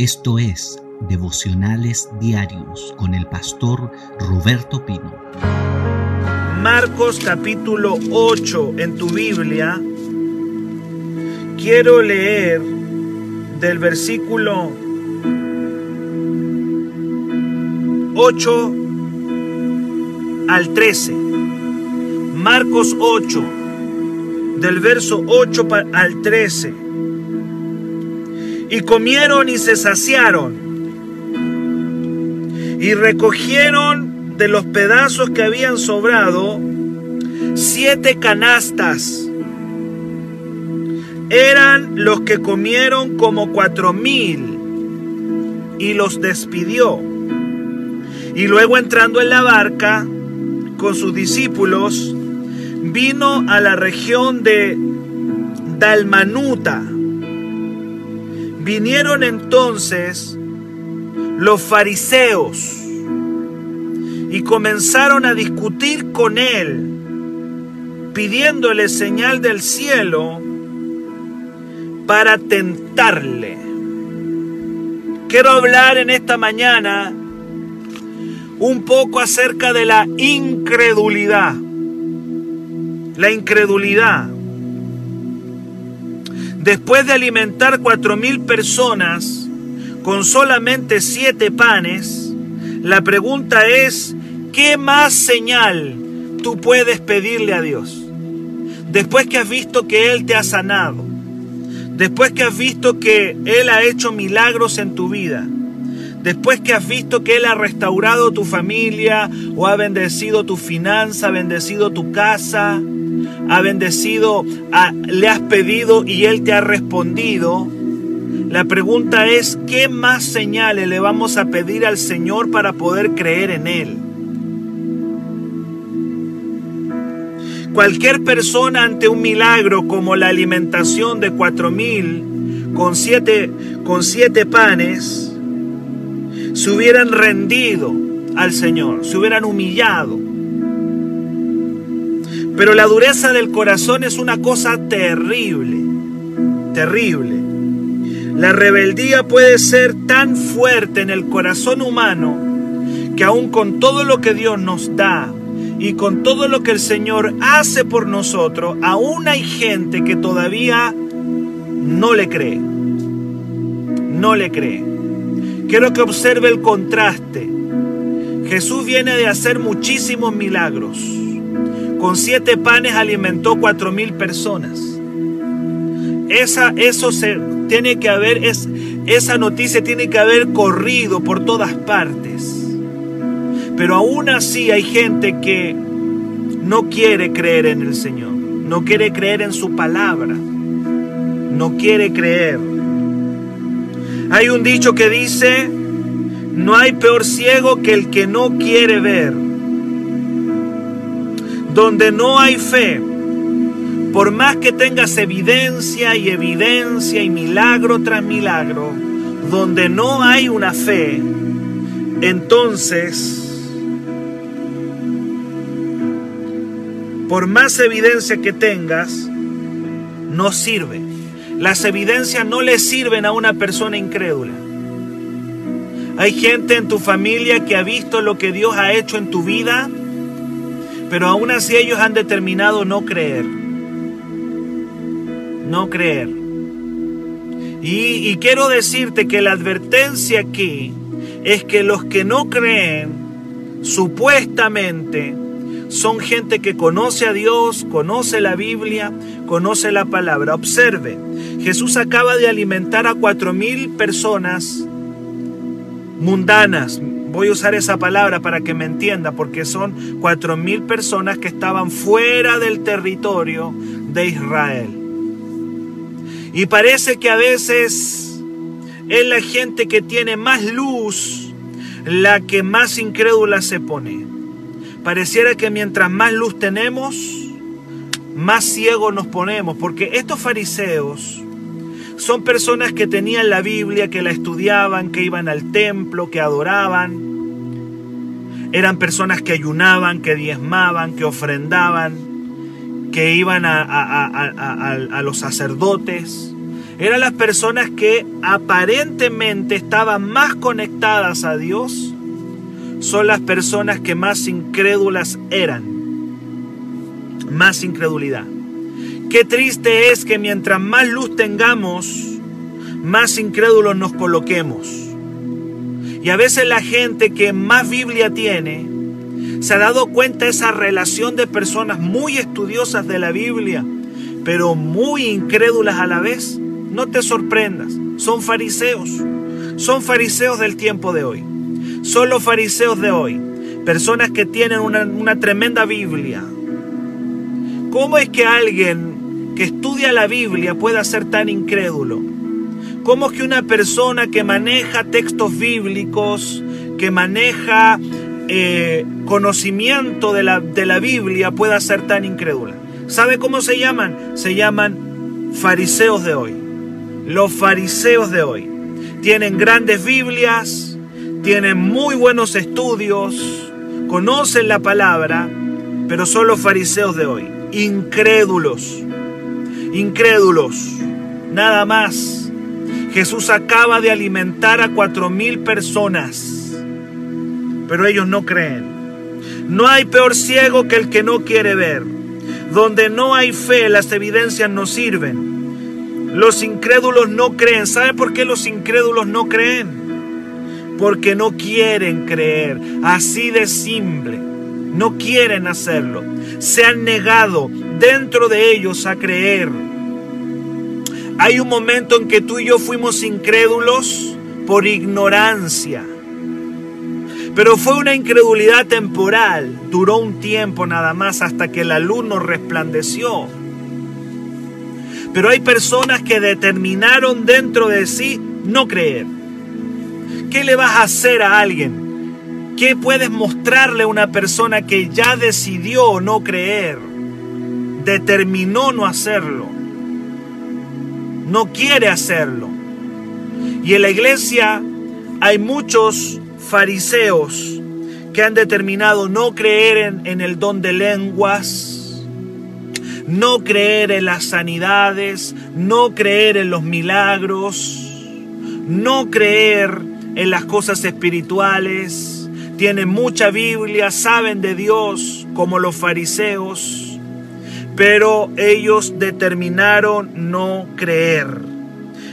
Esto es Devocionales Diarios con el pastor Roberto Pino. Marcos capítulo 8 en tu Biblia. Quiero leer del versículo 8 al 13. Marcos 8, del verso 8 al 13 y comieron y se saciaron. Y recogieron de los pedazos que habían sobrado siete canastas. Eran los que comieron como cuatro mil y los despidió. Y luego entrando en la barca con sus discípulos, vino a la región de Dalmanuta Vinieron entonces los fariseos y comenzaron a discutir con él, pidiéndole señal del cielo para tentarle. Quiero hablar en esta mañana un poco acerca de la incredulidad. La incredulidad. Después de alimentar cuatro mil personas con solamente siete panes, la pregunta es, ¿qué más señal tú puedes pedirle a Dios? Después que has visto que Él te ha sanado, después que has visto que Él ha hecho milagros en tu vida, después que has visto que Él ha restaurado tu familia o ha bendecido tu finanza, bendecido tu casa, ha bendecido, le has pedido y Él te ha respondido. La pregunta es, ¿qué más señales le vamos a pedir al Señor para poder creer en Él? Cualquier persona ante un milagro como la alimentación de cuatro mil con siete, con siete panes, se hubieran rendido al Señor, se hubieran humillado. Pero la dureza del corazón es una cosa terrible, terrible. La rebeldía puede ser tan fuerte en el corazón humano que aun con todo lo que Dios nos da y con todo lo que el Señor hace por nosotros, aún hay gente que todavía no le cree. No le cree. Quiero que observe el contraste. Jesús viene de hacer muchísimos milagros con siete panes alimentó cuatro mil personas. Esa, eso se tiene que haber, es, esa noticia tiene que haber corrido por todas partes. Pero aún así hay gente que no quiere creer en el Señor, no quiere creer en su palabra, no quiere creer. Hay un dicho que dice, no hay peor ciego que el que no quiere ver donde no hay fe, por más que tengas evidencia y evidencia y milagro tras milagro, donde no hay una fe, entonces, por más evidencia que tengas, no sirve. Las evidencias no le sirven a una persona incrédula. Hay gente en tu familia que ha visto lo que Dios ha hecho en tu vida pero aún así ellos han determinado no creer. No creer. Y, quiero decirte que la advertencia aquí es que los que no creen, supuestamente, son gente que conoce a Dios, conoce la Biblia, conoce la palabra. Observe, Jesús acaba de alimentar a cuatro mil personas mundanas, Voy a usar esa palabra para que me entienda, porque son cuatro mil personas que estaban fuera del territorio de Israel. Y parece que a veces es la gente que tiene más luz la que más incrédula se pone. Pareciera que mientras más luz tenemos, más ciegos nos ponemos, porque estos fariseos son personas que tenían la Biblia, que la estudiaban, que iban al templo, que adoraban. Eran personas que ayunaban, que diezmaban, que ofrendaban, que iban a, los sacerdotes. eran las personas que aparentemente estaban más conectadas a Dios, son las personas que más incrédulas eran. Más incredulidad. Qué triste es que mientras más luz tengamos, más incrédulos nos coloquemos. Y a veces la gente que más Biblia tiene se ha dado cuenta de esa relación de personas muy estudiosas de la Biblia, pero muy incrédulas a la vez. No te sorprendas, son fariseos, son fariseos del tiempo de hoy, son los fariseos de hoy, personas que tienen una, una tremenda Biblia. ¿Cómo es que alguien que estudia la Biblia pueda ser tan incrédulo? ¿Cómo es que una persona que maneja textos bíblicos, que maneja eh, conocimiento de la, de la Biblia pueda ser tan incrédula? ¿Sabe cómo se llaman? Se llaman fariseos de hoy. Los fariseos de hoy. Tienen grandes Biblias, tienen muy buenos estudios, conocen la palabra, pero son los fariseos de hoy. Incrédulos. Incrédulos. Nada más Jesús acaba de alimentar a cuatro mil personas, pero ellos no creen. No hay peor ciego que el que no quiere ver. Donde no hay fe, las evidencias no sirven. Los incrédulos no creen. ¿Sabe por qué los incrédulos no creen? Porque no quieren creer. Así de simple. No quieren hacerlo. Se han negado dentro de ellos a creer. Hay un momento en que tú y yo fuimos incrédulos por ignorancia. Pero fue una incredulidad temporal. Duró un tiempo nada más hasta que la luz nos resplandeció. Pero hay personas que determinaron dentro de sí no creer. ¿Qué le vas a hacer a alguien? ¿Qué puedes mostrarle a una persona que ya decidió no creer? Determinó no hacerlo no quiere hacerlo. Y en la iglesia hay muchos fariseos que han determinado no creer en, el don de lenguas, no creer en las sanidades, no creer en los milagros, no creer en las cosas espirituales. Tienen mucha Biblia, saben de Dios como los fariseos pero ellos determinaron no creer.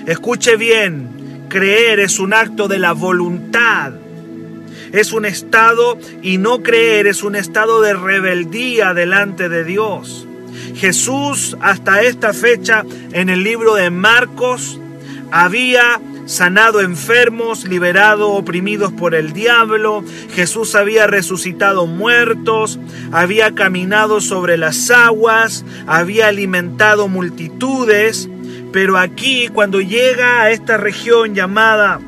Escuche bien, creer es un acto de la voluntad. Es un estado y no creer es un estado de rebeldía delante de Dios. Jesús hasta esta fecha en el libro de Marcos había sanado enfermos, liberado oprimidos por el diablo, Jesús había resucitado muertos, había caminado sobre las aguas, había alimentado multitudes, pero aquí cuando llega a esta región llamada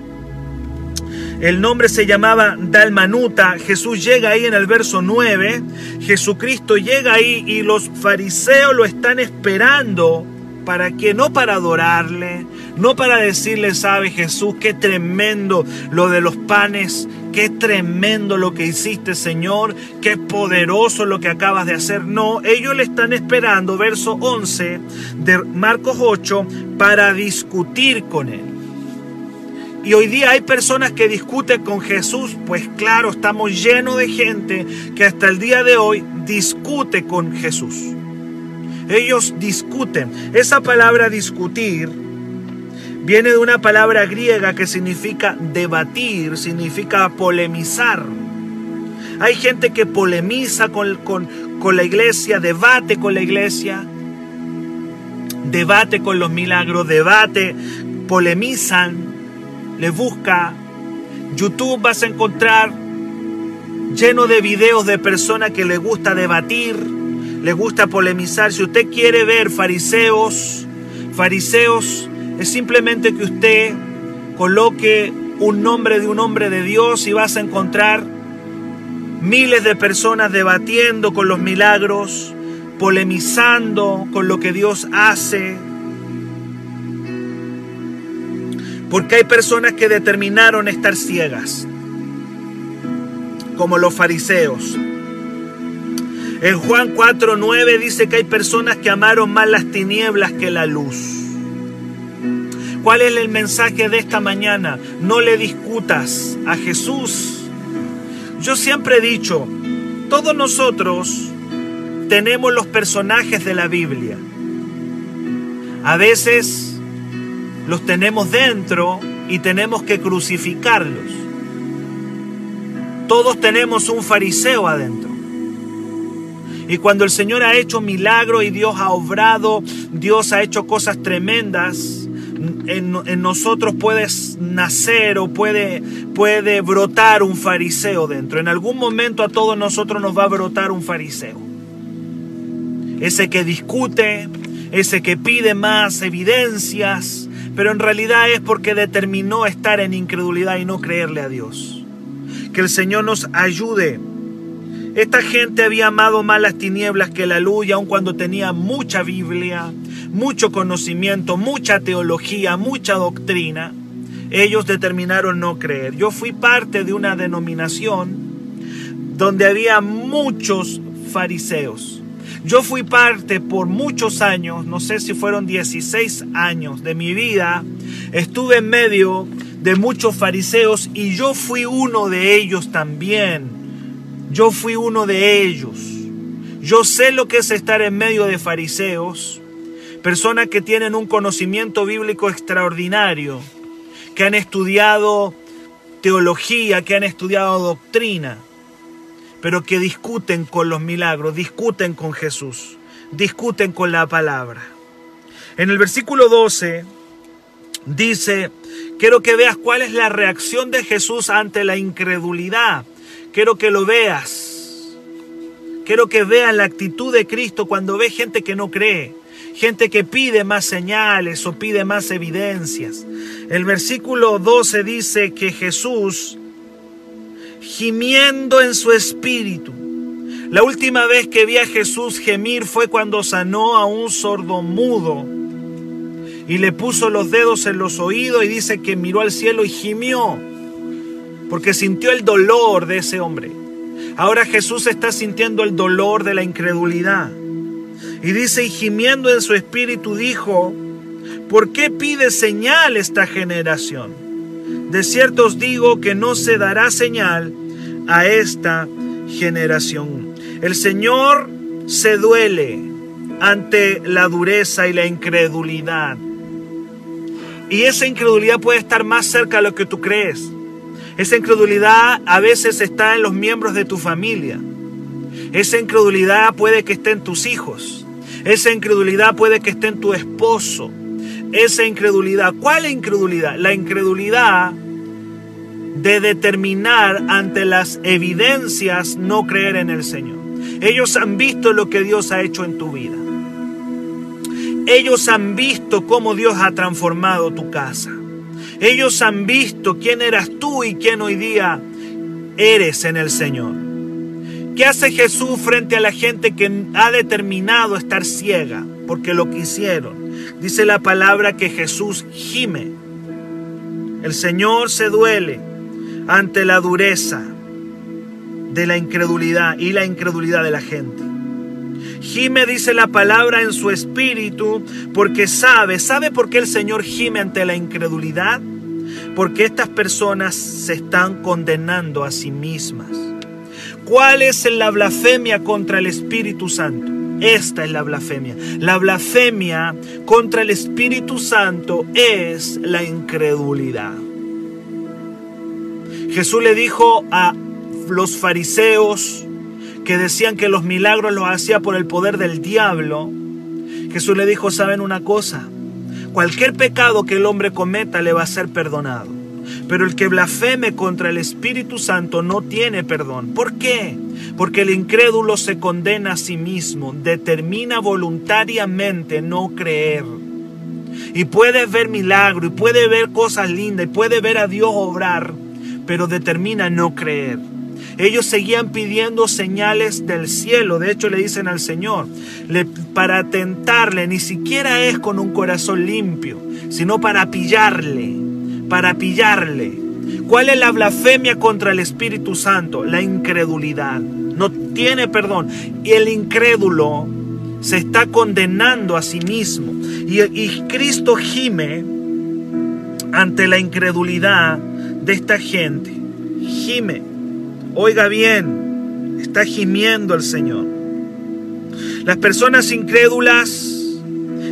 el nombre se llamaba Dalmanuta. Jesús llega ahí en el verso 9. Jesucristo llega ahí y los fariseos lo están esperando ¿Para qué? No para adorarle, no para decirle, sabe Jesús, qué tremendo lo de los panes, qué tremendo lo que hiciste Señor, qué poderoso lo que acabas de hacer. No, ellos le están esperando, verso 11 de Marcos 8, para discutir con él. Y hoy día hay personas que discuten con Jesús, pues claro, estamos llenos de gente que hasta el día de hoy discute con Jesús. Ellos discuten. Esa palabra discutir viene de una palabra griega que significa debatir, significa polemizar. Hay gente que polemiza con, con, la iglesia, debate con la iglesia, debate con los milagros, debate, polemizan, le busca. YouTube vas a encontrar lleno de videos de personas que le gusta debatir, le gusta polemizar. Si usted quiere ver fariseos, fariseos es simplemente que usted coloque un nombre de un hombre de Dios y vas a encontrar miles de personas debatiendo con los milagros, polemizando con lo que Dios hace. Porque hay personas que determinaron estar ciegas, como los fariseos. En Juan 4:9 dice que hay personas que amaron más las tinieblas que la luz. ¿Cuál es el mensaje de esta mañana? No le discutas a Jesús. Yo siempre he dicho, todos nosotros tenemos los personajes de la Biblia. A veces los tenemos dentro y tenemos que crucificarlos. Todos tenemos un fariseo adentro. Y cuando el Señor ha hecho milagro y Dios ha obrado, Dios ha hecho cosas tremendas, en, nosotros puede nacer o puede, puede brotar un fariseo dentro. En algún momento a todos nosotros nos va a brotar un fariseo. Ese que discute, ese que pide más evidencias, pero en realidad es porque determinó estar en incredulidad y no creerle a Dios. Que el Señor nos ayude esta gente había amado más las tinieblas que la luz, y aun cuando tenía mucha Biblia, mucho conocimiento, mucha teología, mucha doctrina, ellos determinaron no creer. Yo fui parte de una denominación donde había muchos fariseos. Yo fui parte por muchos años, no sé si fueron 16 años de mi vida, estuve en medio de muchos fariseos y yo fui uno de ellos también. Yo fui uno de ellos. Yo sé lo que es estar en medio de fariseos, personas que tienen un conocimiento bíblico extraordinario, que han estudiado teología, que han estudiado doctrina, pero que discuten con los milagros, discuten con Jesús, discuten con la palabra. En el versículo 12 dice, quiero que veas cuál es la reacción de Jesús ante la incredulidad Quiero que lo veas. Quiero que veas la actitud de Cristo cuando ve gente que no cree, gente que pide más señales o pide más evidencias. El versículo 12 dice que Jesús, gimiendo en su espíritu, la última vez que vi a Jesús gemir fue cuando sanó a un sordo mudo y le puso los dedos en los oídos y dice que miró al cielo y gimió porque sintió el dolor de ese hombre. Ahora Jesús está sintiendo el dolor de la incredulidad. Y dice, y gimiendo en su espíritu, dijo, ¿por qué pide señal esta generación? De cierto os digo que no se dará señal a esta generación. El Señor se duele ante la dureza y la incredulidad. Y esa incredulidad puede estar más cerca de lo que tú crees. Esa incredulidad a veces está en los miembros de tu familia. Esa incredulidad puede que esté en tus hijos. Esa incredulidad puede que esté en tu esposo. Esa incredulidad. ¿Cuál incredulidad? La incredulidad de determinar ante las evidencias no creer en el Señor. Ellos han visto lo que Dios ha hecho en tu vida. Ellos han visto cómo Dios ha transformado tu casa. Ellos han visto quién eras tú y quién hoy día eres en el Señor. ¿Qué hace Jesús frente a la gente que ha determinado estar ciega? Porque lo quisieron. Dice la palabra que Jesús gime. El Señor se duele ante la dureza de la incredulidad y la incredulidad de la gente. Gime, dice la palabra, en su espíritu, porque sabe, ¿sabe por qué el Señor gime ante la incredulidad? Porque estas personas se están condenando a sí mismas. ¿Cuál es la blasfemia contra el Espíritu Santo? Esta es la blasfemia. La blasfemia contra el Espíritu Santo es la incredulidad. Jesús le dijo a los fariseos, que decían que los milagros los hacía por el poder del diablo, Jesús le dijo, ¿saben una cosa? Cualquier pecado que el hombre cometa le va a ser perdonado. Pero el que blasfeme contra el Espíritu Santo no tiene perdón. ¿Por qué? Porque el incrédulo se condena a sí mismo, determina voluntariamente no creer. Y puede ver milagro, y puede ver cosas lindas, y puede ver a Dios obrar, pero determina no creer. Ellos seguían pidiendo señales del cielo. De hecho, le dicen al Señor, para tentarle, ni siquiera es con un corazón limpio, sino para pillarle, para pillarle. ¿Cuál es la blasfemia contra el Espíritu Santo? La incredulidad. No tiene perdón. Y el incrédulo se está condenando a sí mismo. Y, Cristo gime ante la incredulidad de esta gente. Gime, oiga bien, está gimiendo el Señor. Las personas incrédulas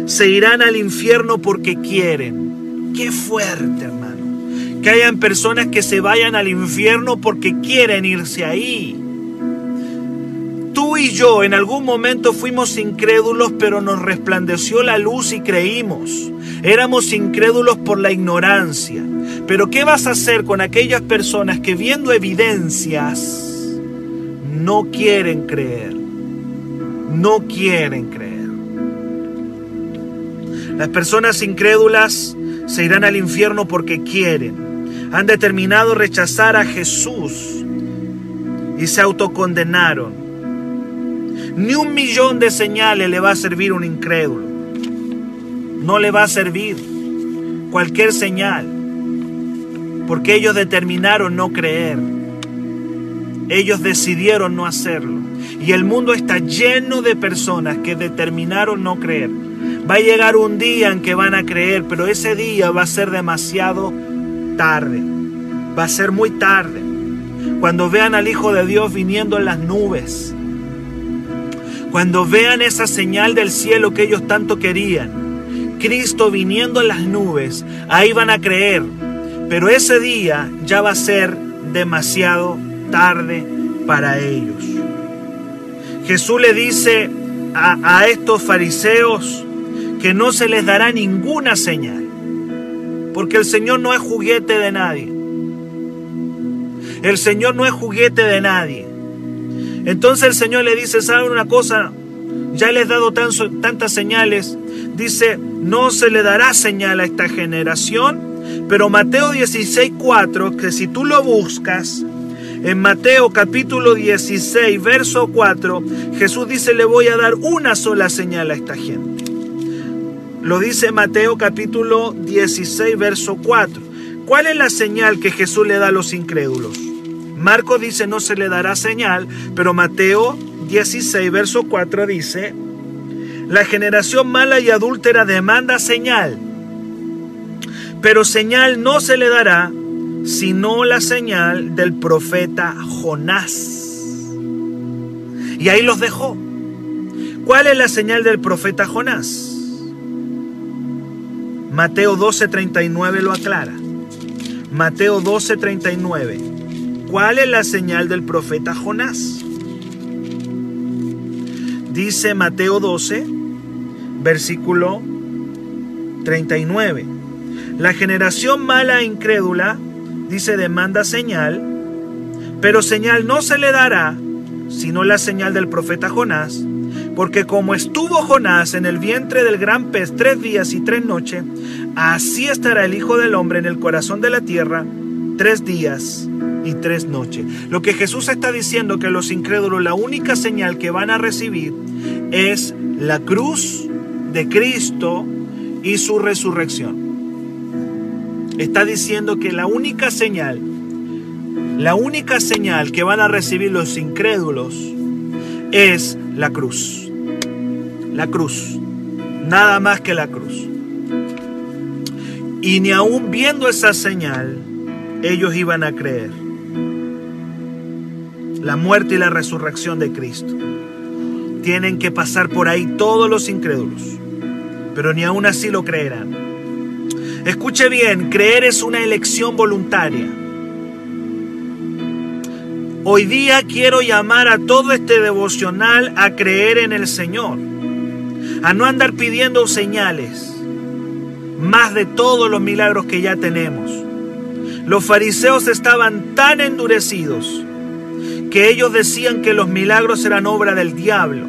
se irán al infierno porque quieren. Qué fuerte, hermano. Que hayan personas que se vayan al infierno porque quieren irse ahí. Tú y yo en algún momento fuimos incrédulos, pero nos resplandeció la luz y creímos. Éramos incrédulos por la ignorancia. Pero ¿qué vas a hacer con aquellas personas que viendo evidencias no quieren creer? No quieren creer. Las personas incrédulas se irán al infierno porque quieren. Han determinado rechazar a Jesús y se autocondenaron. Ni un millón de señales le va a servir a un incrédulo. No le va a servir cualquier señal. Porque ellos determinaron no creer. Ellos decidieron no hacerlo. Y el mundo está lleno de personas que determinaron no creer. Va a llegar un día en que van a creer, pero ese día va a ser demasiado tarde. Va a ser muy tarde. Cuando vean al Hijo de Dios viniendo en las nubes cuando vean esa señal del cielo que ellos tanto querían, Cristo viniendo en las nubes, ahí van a creer. Pero ese día ya va a ser demasiado tarde para ellos. Jesús le dice a, a estos fariseos que no se les dará ninguna señal, porque el Señor no es juguete de nadie. El Señor no es juguete de nadie. Entonces el Señor le dice, ¿saben una cosa? Ya les he dado tantas señales. Dice, no se le dará señal a esta generación. Pero Mateo 16, 4, que si tú lo buscas, en Mateo capítulo 16, verso 4, Jesús dice, le voy a dar una sola señal a esta gente. Lo dice Mateo capítulo 16, verso 4. ¿Cuál es la señal que Jesús le da a los incrédulos? Marco dice no se le dará señal, pero Mateo 16, verso 4 dice, la generación mala y adúltera demanda señal, pero señal no se le dará sino la señal del profeta Jonás. Y ahí los dejó. ¿Cuál es la señal del profeta Jonás? Mateo 12:39 lo aclara. Mateo 12:39. ¿Cuál es la señal del profeta Jonás? Dice Mateo 12, versículo 39. La generación mala e incrédula, dice, demanda señal, pero señal no se le dará, sino la señal del profeta Jonás, porque como estuvo Jonás en el vientre del gran pez tres días y tres noches, así estará el Hijo del Hombre en el corazón de la tierra tres días y tres noches. Lo que Jesús está diciendo que los incrédulos la única señal que van a recibir es la cruz de Cristo y su resurrección. Está diciendo que la única señal, la única señal que van a recibir los incrédulos es la cruz. La cruz. Nada más que la cruz. Y ni aún viendo esa señal, ellos iban a creer. La muerte y la resurrección de Cristo. Tienen que pasar por ahí todos los incrédulos, pero ni aún así lo creerán. Escuche bien, creer es una elección voluntaria. Hoy día quiero llamar a todo este devocional a creer en el Señor, a no andar pidiendo señales, más de todos los milagros que ya tenemos los fariseos estaban tan endurecidos que ellos decían que los milagros eran obra del diablo.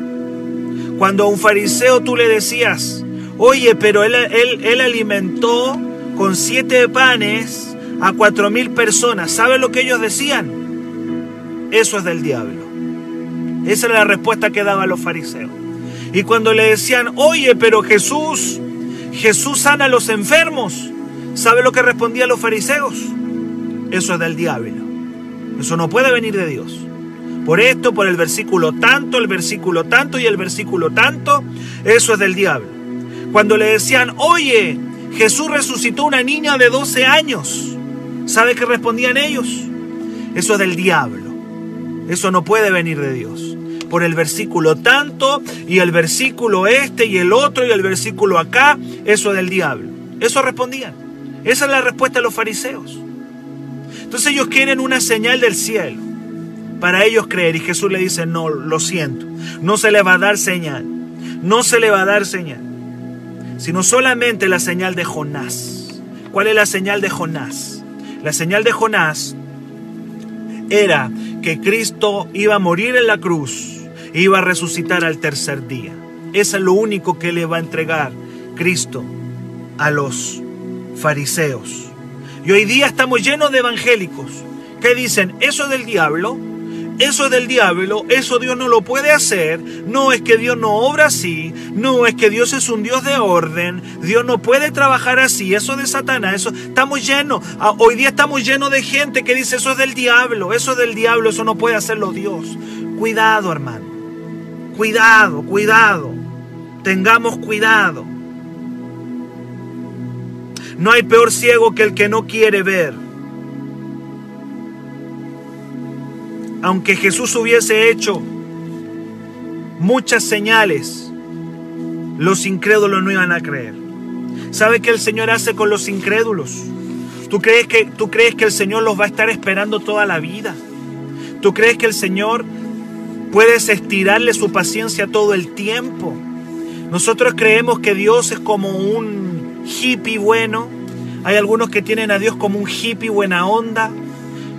Cuando a un fariseo tú le decías, oye, pero él, él, alimentó con siete panes a cuatro mil personas, ¿sabe lo que ellos decían? Eso es del diablo. Esa era la respuesta que daban los fariseos. Y cuando le decían, oye, pero Jesús, Jesús sana a los enfermos, ¿sabe lo que respondían los fariseos? eso es del diablo. Eso no puede venir de Dios. Por esto, por el versículo tanto, el versículo tanto y el versículo tanto, eso es del diablo. Cuando le decían, oye, Jesús resucitó una niña de 12 años. ¿Sabe qué respondían ellos? Eso es del diablo. Eso no puede venir de Dios. Por el versículo tanto y el versículo este y el otro y el versículo acá, eso es del diablo. Eso respondían. Esa es la respuesta de los fariseos. Entonces ellos quieren una señal del cielo para ellos creer y Jesús le dice, no, lo siento, no se le va a dar señal, no se le va a dar señal, sino solamente la señal de Jonás. ¿Cuál es la señal de Jonás? La señal de Jonás era que Cristo iba a morir en la cruz, iba a resucitar al tercer día. Eso es lo único que le va a entregar Cristo a los fariseos. Y hoy día estamos llenos de evangélicos que dicen, eso es del diablo, eso es del diablo, eso Dios no lo puede hacer, no es que Dios no obra así, no es que Dios es un Dios de orden, Dios no puede trabajar así, eso de Satanás, eso estamos llenos, hoy día estamos llenos de gente que dice eso es del diablo, eso es del diablo, eso no puede hacerlo Dios. Cuidado, hermano. Cuidado, cuidado. Tengamos cuidado. No hay peor ciego que el que no quiere ver. Aunque Jesús hubiese hecho muchas señales, los incrédulos no iban a creer. ¿Sabe qué el Señor hace con los incrédulos? ¿Tú crees, que, ¿Tú crees que el Señor los va a estar esperando toda la vida? ¿Tú crees que el Señor puede estirarle su paciencia todo el tiempo? Nosotros creemos que Dios es como un hippie bueno. Hay algunos que tienen a Dios como un hippie buena onda,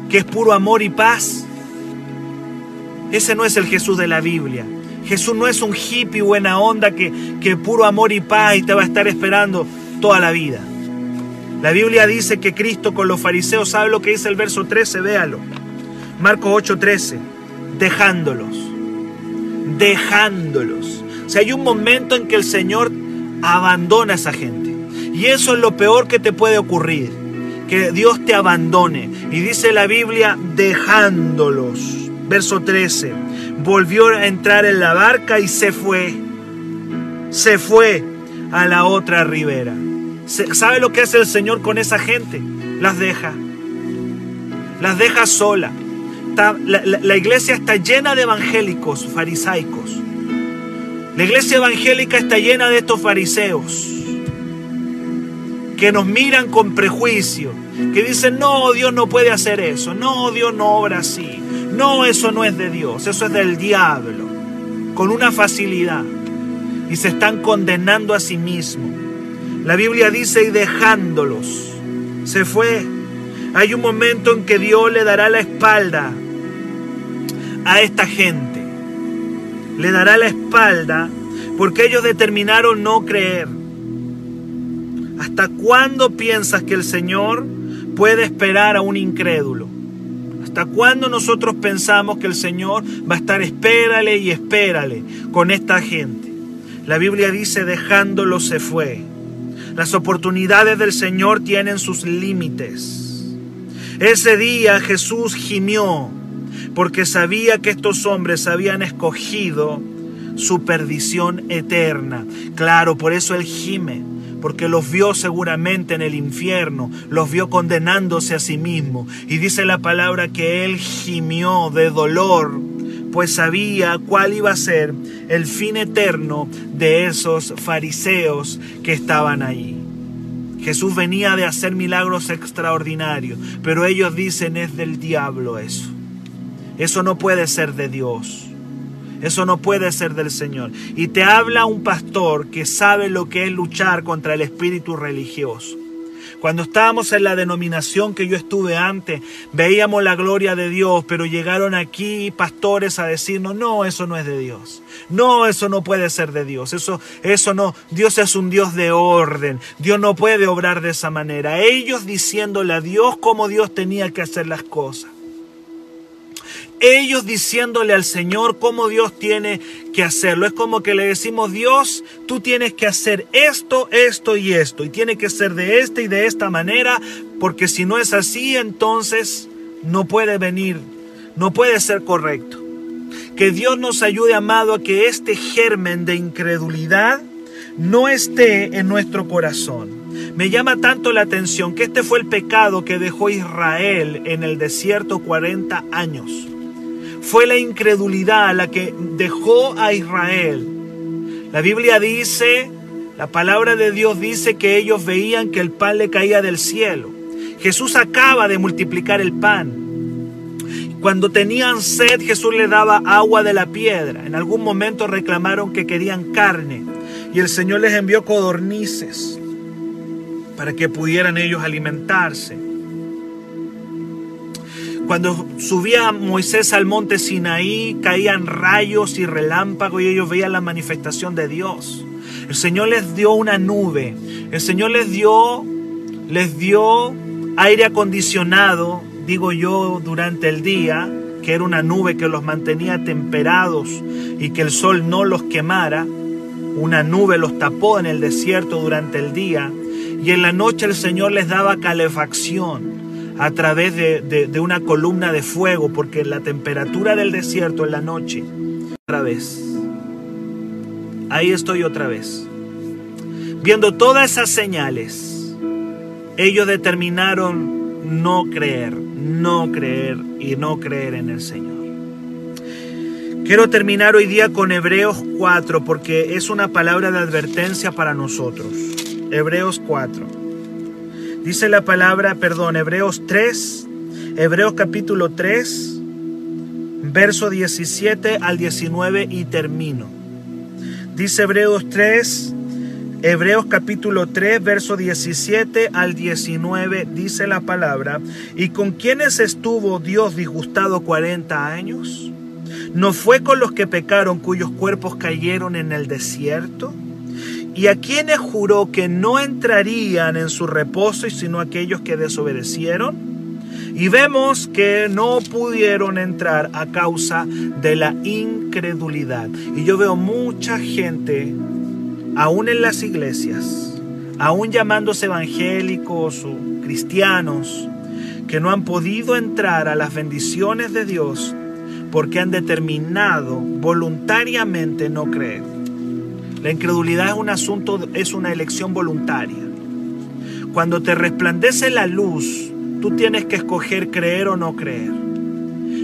que es puro amor y paz. Ese no es el Jesús de la Biblia. Jesús no es un hippie buena onda que, que puro amor y paz y te va a estar esperando toda la vida. La Biblia dice que Cristo con los fariseos, ¿sabe lo que dice el verso 13? Véalo. Marcos 8:13, dejándolos, dejándolos. O sea, hay un momento en que el Señor abandona a esa gente. Y eso es lo peor que te puede ocurrir, que Dios te abandone. Y dice la Biblia, dejándolos. Verso 13, volvió a entrar en la barca y se fue. Se fue a la otra ribera. ¿Sabe lo que hace el Señor con esa gente? Las deja. Las deja sola. La, la iglesia está llena de evangélicos, farisaicos. La iglesia evangélica está llena de estos fariseos que nos miran con prejuicio, que dicen, no, Dios no puede hacer eso, no, Dios no obra así, no, eso no es de Dios, eso es del diablo, con una facilidad, y se están condenando a sí mismos. La Biblia dice, y dejándolos, se fue. Hay un momento en que Dios le dará la espalda a esta gente, le dará la espalda porque ellos determinaron no creer. ¿Hasta cuándo piensas que el Señor puede esperar a un incrédulo? ¿Hasta cuándo nosotros pensamos que el Señor va a estar espérale y espérale con esta gente? La Biblia dice dejándolo se fue. Las oportunidades del Señor tienen sus límites. Ese día Jesús gimió porque sabía que estos hombres habían escogido su perdición eterna. Claro, por eso él gime porque los vio seguramente en el infierno, los vio condenándose a sí mismo. Y dice la palabra que él gimió de dolor, pues sabía cuál iba a ser el fin eterno de esos fariseos que estaban ahí. Jesús venía de hacer milagros extraordinarios, pero ellos dicen es del diablo eso. Eso no puede ser de Dios. Eso no puede ser del Señor. Y te habla un pastor que sabe lo que es luchar contra el espíritu religioso. Cuando estábamos en la denominación que yo estuve antes, veíamos la gloria de Dios, pero llegaron aquí pastores a decirnos, no, eso no es de Dios. No, eso no puede ser de Dios. Eso, eso no. Dios es un Dios de orden. Dios no puede obrar de esa manera. Ellos diciéndole a Dios cómo Dios tenía que hacer las cosas ellos diciéndole al Señor cómo Dios tiene que hacerlo. Es como que le decimos, Dios, tú tienes que hacer esto, esto y esto. Y tiene que ser de esta y de esta manera, porque si no es así, entonces no puede venir, no puede ser correcto. Que Dios nos ayude, amado, a que este germen de incredulidad no esté en nuestro corazón. Me llama tanto la atención que este fue el pecado que dejó Israel en el desierto 40 años. Fue la incredulidad la que dejó a Israel. La Biblia dice, la palabra de Dios dice que ellos veían que el pan le caía del cielo. Jesús acaba de multiplicar el pan. Cuando tenían sed, Jesús le daba agua de la piedra. En algún momento reclamaron que querían carne y el Señor les envió codornices para que pudieran ellos alimentarse. Cuando subía Moisés al monte Sinaí, caían rayos y relámpagos y ellos veían la manifestación de Dios. El Señor les dio una nube. El Señor les dio, les dio aire acondicionado, digo yo, durante el día, que era una nube que los mantenía temperados y que el sol no los quemara. Una nube los tapó en el desierto durante el día y en la noche el Señor les daba calefacción a través de, una columna de fuego, porque la temperatura del desierto en la noche, otra vez, ahí estoy otra vez, viendo todas esas señales, ellos determinaron no creer, no creer y no creer en el Señor. Quiero terminar hoy día con Hebreos 4 porque es una palabra de advertencia para nosotros. Hebreos 4. Dice la palabra, perdón, Hebreos 3, Hebreos capítulo 3, verso 17 al 19 y termino. Dice Hebreos 3, Hebreos capítulo 3, verso 17 al 19, dice la palabra, ¿y con quiénes estuvo Dios disgustado 40 años? ¿No fue con los que pecaron cuyos cuerpos cayeron en el desierto? Y a quienes juró que no entrarían en su reposo, sino aquellos que desobedecieron. Y vemos que no pudieron entrar a causa de la incredulidad. Y yo veo mucha gente, aún en las iglesias, aún llamándose evangélicos o cristianos, que no han podido entrar a las bendiciones de Dios porque han determinado voluntariamente no creer. La incredulidad es un asunto, es una elección voluntaria. Cuando te resplandece la luz, tú tienes que escoger creer o no creer.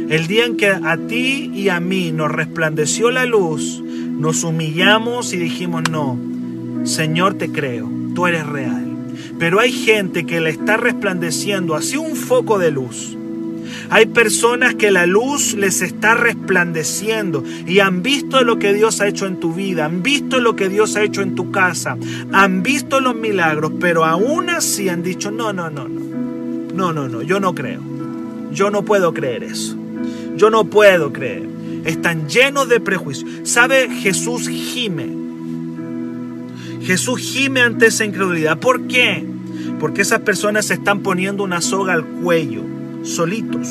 El día en que a ti y a mí nos resplandeció la luz, nos humillamos y dijimos, no, Señor te creo, tú eres real. Pero hay gente que le está resplandeciendo así un foco de luz hay personas que la luz les está resplandeciendo y han visto lo que Dios ha hecho en tu vida, han visto lo que Dios ha hecho en tu casa, han visto los milagros, pero aún así han dicho, no, no, no, no, no, no, no, yo no creo, yo no puedo creer eso, yo no puedo creer. Están llenos de prejuicios. ¿Sabe? Jesús gime. Jesús gime ante esa incredulidad. ¿Por qué? Porque esas personas se están poniendo una soga al cuello solitos.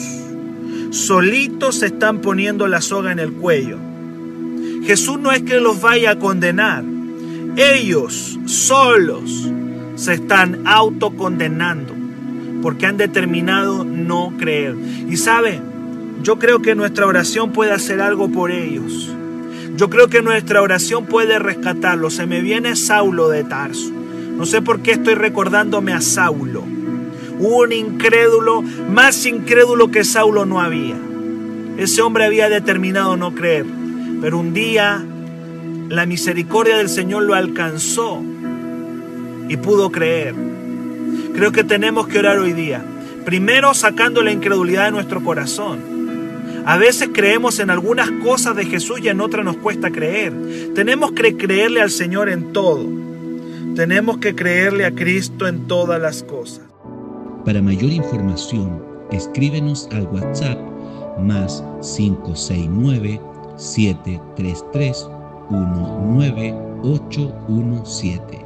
Solitos se están poniendo la soga en el cuello. Jesús no es que los vaya a condenar. Ellos solos se están autocondenando porque han determinado no creer. Y sabe, yo creo que nuestra oración puede hacer algo por ellos. Yo creo que nuestra oración puede rescatarlos. Se me viene Saulo de Tarso. No sé por qué estoy recordándome a Saulo un incrédulo, más incrédulo que Saulo no había. Ese hombre había determinado no creer, pero un día la misericordia del Señor lo alcanzó y pudo creer. Creo que tenemos que orar hoy día, primero sacando la incredulidad de nuestro corazón. A veces creemos en algunas cosas de Jesús y en otras nos cuesta creer. Tenemos que creerle al Señor en todo. Tenemos que creerle a Cristo en todas las cosas. Para mayor información, escríbenos al WhatsApp más 569 733 19817.